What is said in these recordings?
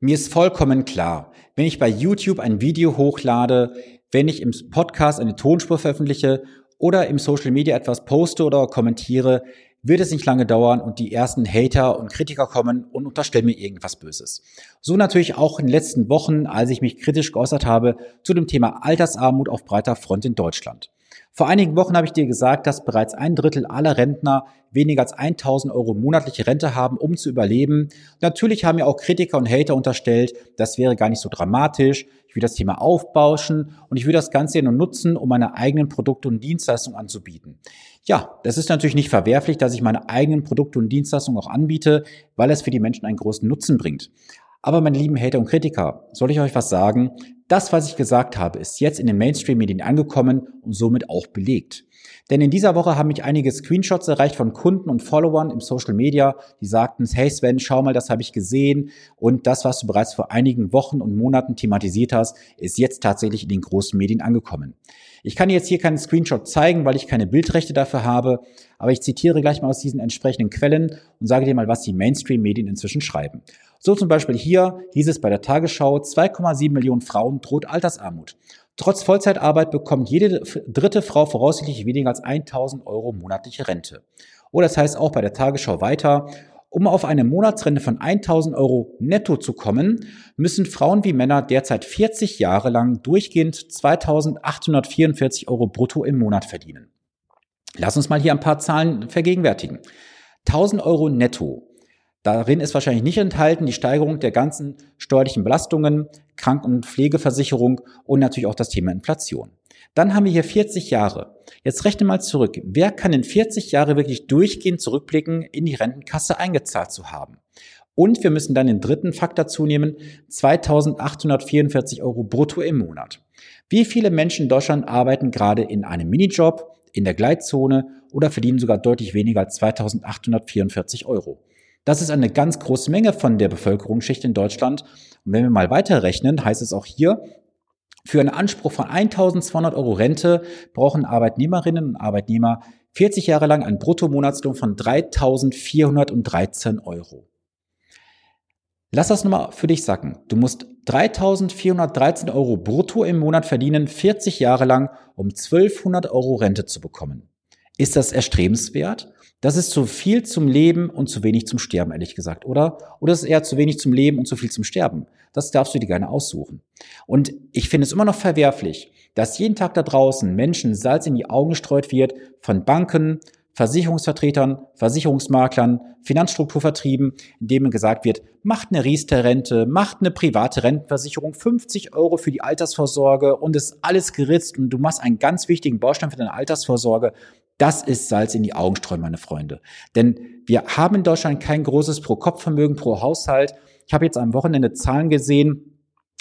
Mir ist vollkommen klar, wenn ich bei YouTube ein Video hochlade, wenn ich im Podcast eine Tonspur veröffentliche oder im Social Media etwas poste oder kommentiere, wird es nicht lange dauern und die ersten Hater und Kritiker kommen und unterstellen mir irgendwas Böses. So natürlich auch in den letzten Wochen, als ich mich kritisch geäußert habe zu dem Thema Altersarmut auf breiter Front in Deutschland. Vor einigen Wochen habe ich dir gesagt, dass bereits ein Drittel aller Rentner weniger als 1000 Euro monatliche Rente haben, um zu überleben. Natürlich haben mir auch Kritiker und Hater unterstellt, das wäre gar nicht so dramatisch. Ich will das Thema aufbauschen und ich will das Ganze nur nutzen, um meine eigenen Produkte und Dienstleistungen anzubieten. Ja, das ist natürlich nicht verwerflich, dass ich meine eigenen Produkte und Dienstleistungen auch anbiete, weil es für die Menschen einen großen Nutzen bringt. Aber meine lieben Hater und Kritiker, soll ich euch was sagen? Das, was ich gesagt habe, ist jetzt in den Mainstream-Medien angekommen und somit auch belegt. Denn in dieser Woche haben mich einige Screenshots erreicht von Kunden und Followern im Social Media, die sagten, hey Sven, schau mal, das habe ich gesehen und das, was du bereits vor einigen Wochen und Monaten thematisiert hast, ist jetzt tatsächlich in den großen Medien angekommen. Ich kann jetzt hier keinen Screenshot zeigen, weil ich keine Bildrechte dafür habe, aber ich zitiere gleich mal aus diesen entsprechenden Quellen und sage dir mal, was die Mainstream-Medien inzwischen schreiben. So zum Beispiel hier hieß es bei der Tagesschau, 2,7 Millionen Frauen droht Altersarmut. Trotz Vollzeitarbeit bekommt jede dritte Frau voraussichtlich weniger als 1000 Euro monatliche Rente. Oder das heißt auch bei der Tagesschau weiter, um auf eine Monatsrente von 1000 Euro netto zu kommen, müssen Frauen wie Männer derzeit 40 Jahre lang durchgehend 2844 Euro brutto im Monat verdienen. Lass uns mal hier ein paar Zahlen vergegenwärtigen. 1000 Euro netto Darin ist wahrscheinlich nicht enthalten die Steigerung der ganzen steuerlichen Belastungen, Kranken- und Pflegeversicherung und natürlich auch das Thema Inflation. Dann haben wir hier 40 Jahre. Jetzt rechne mal zurück. Wer kann in 40 Jahre wirklich durchgehend zurückblicken, in die Rentenkasse eingezahlt zu haben? Und wir müssen dann den dritten Faktor zunehmen, 2844 Euro brutto im Monat. Wie viele Menschen in Deutschland arbeiten gerade in einem Minijob, in der Gleitzone oder verdienen sogar deutlich weniger als 2844 Euro? Das ist eine ganz große Menge von der Bevölkerungsschicht in Deutschland. Und wenn wir mal weiterrechnen, heißt es auch hier, für einen Anspruch von 1200 Euro Rente brauchen Arbeitnehmerinnen und Arbeitnehmer 40 Jahre lang einen Bruttomonatslohn von 3413 Euro. Lass das nochmal für dich sacken. Du musst 3413 Euro brutto im Monat verdienen, 40 Jahre lang, um 1200 Euro Rente zu bekommen. Ist das erstrebenswert? Das ist zu viel zum Leben und zu wenig zum Sterben, ehrlich gesagt, oder? Oder ist es eher zu wenig zum Leben und zu viel zum Sterben? Das darfst du dir gerne aussuchen. Und ich finde es immer noch verwerflich, dass jeden Tag da draußen Menschen Salz in die Augen gestreut wird von Banken, Versicherungsvertretern, Versicherungsmaklern, Finanzstrukturvertrieben, indem gesagt wird, macht eine Riester-Rente, macht eine private Rentenversicherung, 50 Euro für die Altersvorsorge und ist alles geritzt und du machst einen ganz wichtigen Baustein für deine Altersvorsorge. Das ist Salz in die Augen streuen, meine Freunde. Denn wir haben in Deutschland kein großes Pro-Kopf-Vermögen pro Haushalt. Ich habe jetzt am Wochenende Zahlen gesehen,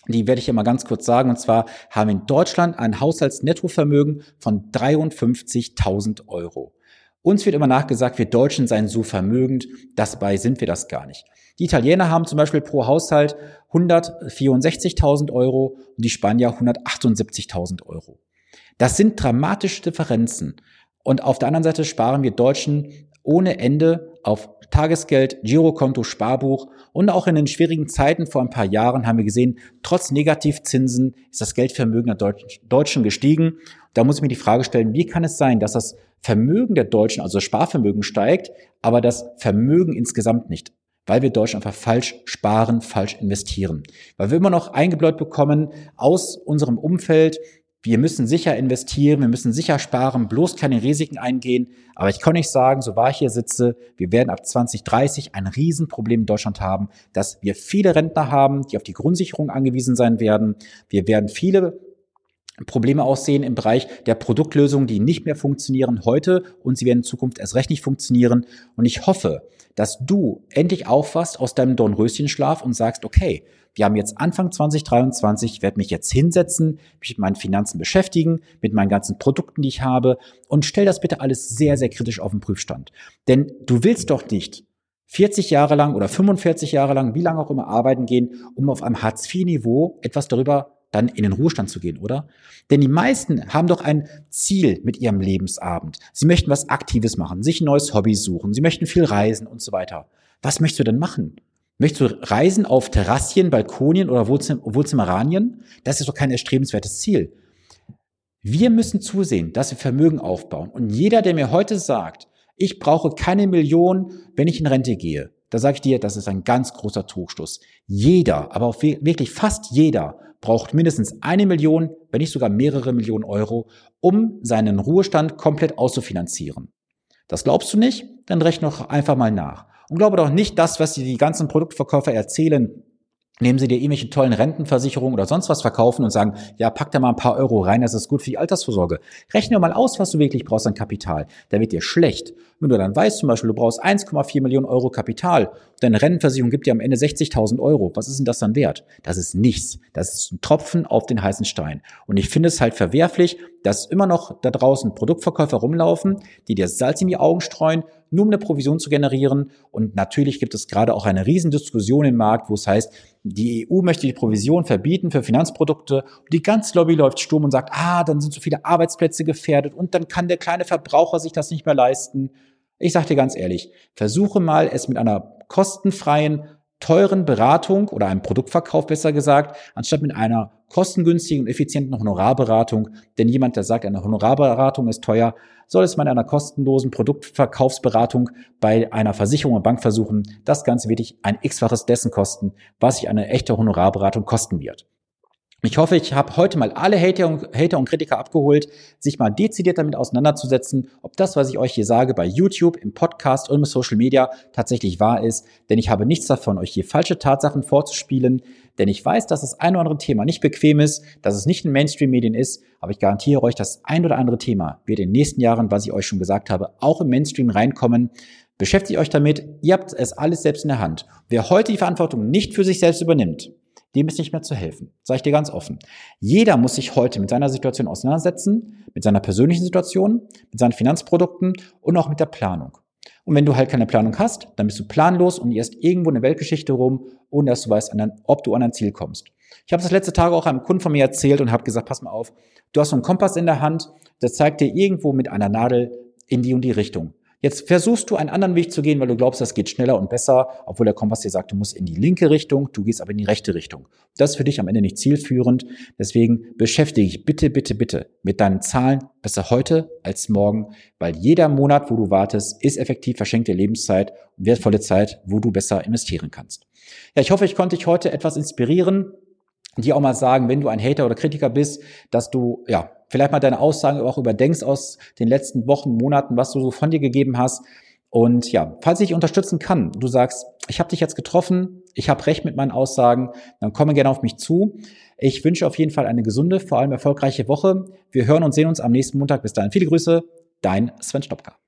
die werde ich immer ganz kurz sagen. Und zwar haben in Deutschland ein Haushaltsnettovermögen von 53.000 Euro. Uns wird immer nachgesagt, wir Deutschen seien so vermögend. Dabei sind wir das gar nicht. Die Italiener haben zum Beispiel pro Haushalt 164.000 Euro und die Spanier 178.000 Euro. Das sind dramatische Differenzen. Und auf der anderen Seite sparen wir Deutschen ohne Ende auf Tagesgeld, Girokonto, Sparbuch und auch in den schwierigen Zeiten vor ein paar Jahren haben wir gesehen, trotz Negativzinsen ist das Geldvermögen der Deutschen gestiegen. Da muss ich mir die Frage stellen, wie kann es sein, dass das Vermögen der Deutschen, also Sparvermögen steigt, aber das Vermögen insgesamt nicht? Weil wir Deutschen einfach falsch sparen, falsch investieren. Weil wir immer noch eingebläut bekommen aus unserem Umfeld, wir müssen sicher investieren, wir müssen sicher sparen, bloß keine Risiken eingehen. Aber ich kann nicht sagen, so wahr ich hier sitze, wir werden ab 2030 ein Riesenproblem in Deutschland haben, dass wir viele Rentner haben, die auf die Grundsicherung angewiesen sein werden. Wir werden viele Probleme aussehen im Bereich der Produktlösungen, die nicht mehr funktionieren heute und sie werden in Zukunft erst recht nicht funktionieren. Und ich hoffe, dass du endlich aufwachst aus deinem Dornröschenschlaf und sagst, okay, wir haben jetzt Anfang 2023, ich werde mich jetzt hinsetzen, mich mit meinen Finanzen beschäftigen, mit meinen ganzen Produkten, die ich habe und stell das bitte alles sehr, sehr kritisch auf den Prüfstand. Denn du willst doch nicht 40 Jahre lang oder 45 Jahre lang, wie lange auch immer arbeiten gehen, um auf einem Hartz-IV-Niveau etwas darüber dann in den Ruhestand zu gehen, oder? Denn die meisten haben doch ein Ziel mit ihrem Lebensabend. Sie möchten was Aktives machen, sich ein neues Hobby suchen, sie möchten viel reisen und so weiter. Was möchtest du denn machen? Möchtest du reisen auf Terrassien, Balkonien oder Wohnzim Wohnzimmeranien? Das ist doch kein erstrebenswertes Ziel. Wir müssen zusehen, dass wir Vermögen aufbauen. Und jeder, der mir heute sagt, ich brauche keine Million, wenn ich in Rente gehe, da sage ich dir, das ist ein ganz großer Trugschluss. Jeder, aber auch wirklich fast jeder braucht mindestens eine Million, wenn nicht sogar mehrere Millionen Euro, um seinen Ruhestand komplett auszufinanzieren. Das glaubst du nicht? Dann rechne doch einfach mal nach. Und glaube doch nicht das, was dir die ganzen Produktverkäufer erzählen, nehmen sie dir irgendwelche tollen Rentenversicherungen oder sonst was verkaufen und sagen, ja, pack da mal ein paar Euro rein, das ist gut für die Altersvorsorge. Rechne mal aus, was du wirklich brauchst an Kapital. Da wird dir schlecht. Wenn du dann weißt zum Beispiel, du brauchst 1,4 Millionen Euro Kapital, deine Rentenversicherung gibt dir am Ende 60.000 Euro, was ist denn das dann wert? Das ist nichts. Das ist ein Tropfen auf den heißen Stein. Und ich finde es halt verwerflich, dass immer noch da draußen Produktverkäufer rumlaufen, die dir Salz in die Augen streuen, nur um eine Provision zu generieren. Und natürlich gibt es gerade auch eine Riesendiskussion im Markt, wo es heißt, die EU möchte die Provision verbieten für Finanzprodukte. Und die ganze Lobby läuft Sturm und sagt, ah, dann sind so viele Arbeitsplätze gefährdet und dann kann der kleine Verbraucher sich das nicht mehr leisten. Ich sage dir ganz ehrlich, versuche mal, es mit einer kostenfreien, teuren Beratung oder einem Produktverkauf besser gesagt, anstatt mit einer kostengünstigen und effizienten Honorarberatung. Denn jemand, der sagt, eine Honorarberatung ist teuer, soll es in einer kostenlosen Produktverkaufsberatung bei einer Versicherung und Bank versuchen. Das Ganze wird dich ein x-faches dessen kosten, was sich eine echte Honorarberatung kosten wird. Ich hoffe, ich habe heute mal alle Hater und, Hater und Kritiker abgeholt, sich mal dezidiert damit auseinanderzusetzen, ob das, was ich euch hier sage, bei YouTube, im Podcast und im Social Media tatsächlich wahr ist. Denn ich habe nichts davon, euch hier falsche Tatsachen vorzuspielen. Denn ich weiß, dass das ein oder andere Thema nicht bequem ist, dass es nicht in Mainstream-Medien ist. Aber ich garantiere euch, das ein oder andere Thema wird in den nächsten Jahren, was ich euch schon gesagt habe, auch im Mainstream reinkommen. Beschäftigt euch damit. Ihr habt es alles selbst in der Hand. Wer heute die Verantwortung nicht für sich selbst übernimmt, dem ist nicht mehr zu helfen. Sage ich dir ganz offen. Jeder muss sich heute mit seiner Situation auseinandersetzen, mit seiner persönlichen Situation, mit seinen Finanzprodukten und auch mit der Planung. Und wenn du halt keine Planung hast, dann bist du planlos und irrst irgendwo eine Weltgeschichte rum, ohne dass du weißt, ob du an ein Ziel kommst. Ich habe das letzte Tage auch einem Kunden von mir erzählt und habe gesagt, pass mal auf, du hast so einen Kompass in der Hand, der zeigt dir irgendwo mit einer Nadel in die und die Richtung. Jetzt versuchst du einen anderen Weg zu gehen, weil du glaubst, das geht schneller und besser, obwohl der Kompass dir sagt, du musst in die linke Richtung, du gehst aber in die rechte Richtung. Das ist für dich am Ende nicht zielführend. Deswegen beschäftige dich bitte, bitte, bitte mit deinen Zahlen besser heute als morgen, weil jeder Monat, wo du wartest, ist effektiv verschenkte Lebenszeit und wertvolle Zeit, wo du besser investieren kannst. Ja, ich hoffe, ich konnte dich heute etwas inspirieren, dir auch mal sagen, wenn du ein Hater oder Kritiker bist, dass du ja vielleicht mal deine Aussagen auch überdenkst aus den letzten Wochen, Monaten, was du so von dir gegeben hast. Und ja, falls ich dich unterstützen kann, du sagst, ich habe dich jetzt getroffen, ich habe recht mit meinen Aussagen, dann komme gerne auf mich zu. Ich wünsche auf jeden Fall eine gesunde, vor allem erfolgreiche Woche. Wir hören und sehen uns am nächsten Montag. Bis dahin viele Grüße, dein Sven Stopka.